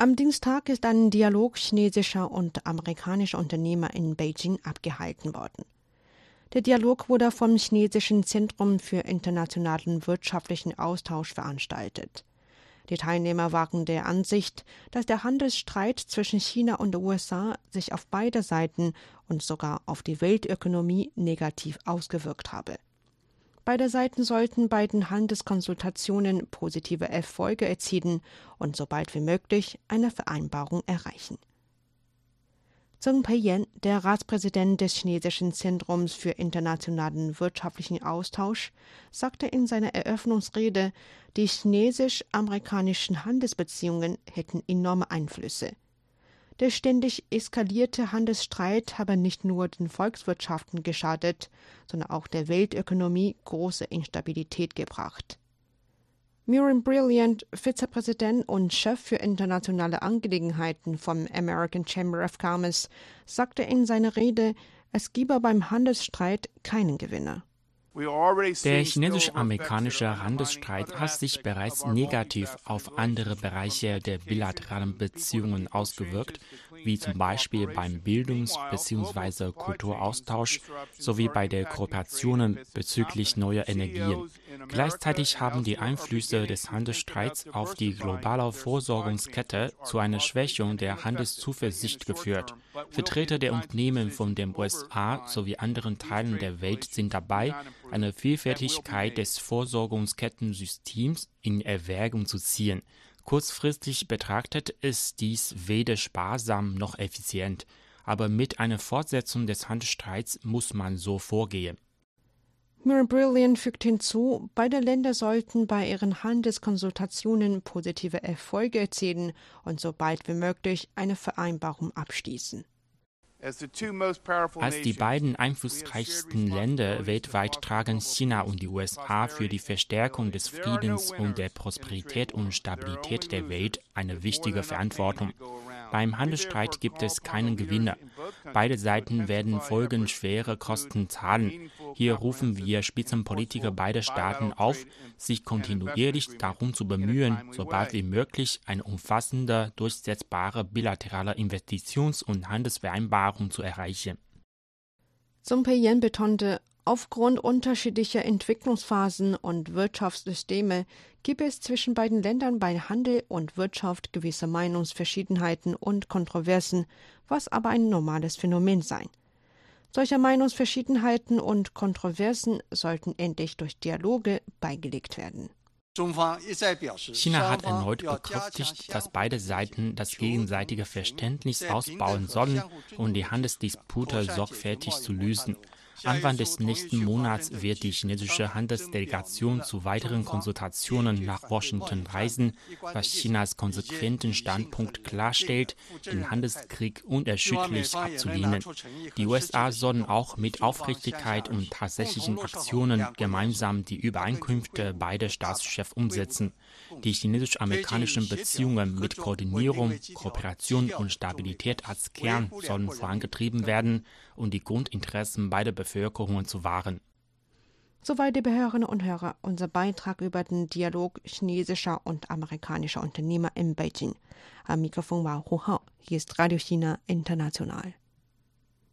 Am Dienstag ist ein Dialog chinesischer und amerikanischer Unternehmer in Beijing abgehalten worden. Der Dialog wurde vom Chinesischen Zentrum für internationalen wirtschaftlichen Austausch veranstaltet. Die Teilnehmer waren der Ansicht, dass der Handelsstreit zwischen China und den USA sich auf beide Seiten und sogar auf die Weltökonomie negativ ausgewirkt habe. Beide Seiten sollten bei den Handelskonsultationen positive Erfolge erzielen und so bald wie möglich eine Vereinbarung erreichen. Zheng Peiyan, der Ratspräsident des Chinesischen Zentrums für internationalen wirtschaftlichen Austausch, sagte in seiner Eröffnungsrede, die chinesisch-amerikanischen Handelsbeziehungen hätten enorme Einflüsse. Der ständig eskalierte Handelsstreit habe nicht nur den Volkswirtschaften geschadet, sondern auch der Weltökonomie große Instabilität gebracht. Miriam Brilliant, Vizepräsident und Chef für internationale Angelegenheiten vom American Chamber of Commerce, sagte in seiner Rede, es gebe beim Handelsstreit keinen Gewinner. Der chinesisch-amerikanische Handelsstreit hat sich bereits negativ auf andere Bereiche der bilateralen Beziehungen ausgewirkt, wie zum Beispiel beim Bildungs- bzw. Kulturaustausch sowie bei der Kooperation bezüglich neuer Energien. Gleichzeitig haben die Einflüsse des Handelsstreits auf die globale Versorgungskette zu einer Schwächung der Handelszuversicht geführt. Vertreter der Unternehmen von den USA sowie anderen Teilen der Welt sind dabei, eine Vielfältigkeit des Versorgungskettensystems in Erwägung zu ziehen. Kurzfristig betrachtet ist dies weder sparsam noch effizient, aber mit einer Fortsetzung des Handelsstreits muss man so vorgehen. Miriam Brilliant fügt hinzu, beide Länder sollten bei ihren Handelskonsultationen positive Erfolge erzielen und so bald wie möglich eine Vereinbarung abschließen. Als die beiden einflussreichsten Länder weltweit tragen China und die USA für die Verstärkung des Friedens und der Prosperität und Stabilität der Welt eine wichtige Verantwortung. Beim Handelsstreit gibt es keinen Gewinner. Beide Seiten werden folgenschwere Kosten zahlen. Hier rufen wir Spitzenpolitiker beider Staaten auf, sich kontinuierlich darum zu bemühen, so bald wie möglich eine umfassende, durchsetzbare bilaterale Investitions- und Handelsvereinbarung zu erreichen. Sung Pei-yen betonte, Aufgrund unterschiedlicher Entwicklungsphasen und Wirtschaftssysteme gibt es zwischen beiden Ländern bei Handel und Wirtschaft gewisse Meinungsverschiedenheiten und Kontroversen, was aber ein normales Phänomen sei. Solche Meinungsverschiedenheiten und Kontroversen sollten endlich durch Dialoge beigelegt werden. China hat erneut bekräftigt, dass beide Seiten das gegenseitige Verständnis ausbauen sollen, um die Handelsdispute sorgfältig zu lösen. Anfang des nächsten Monats wird die chinesische Handelsdelegation zu weiteren Konsultationen nach Washington reisen, was Chinas konsequenten Standpunkt klarstellt, den Handelskrieg unerschütterlich abzulehnen. Die USA sollen auch mit Aufrichtigkeit und tatsächlichen Aktionen gemeinsam die Übereinkünfte beider Staatschefs umsetzen. Die chinesisch-amerikanischen Beziehungen mit Koordinierung, Kooperation und Stabilität als Kern sollen vorangetrieben werden und die Grundinteressen beider Bevölkerungen zu wahren. Soweit, liebe Hörerinnen und Hörer, unser Beitrag über den Dialog chinesischer und amerikanischer Unternehmer in Beijing. Am Mikrofon war Hu Hao. Hier ist Radio China International.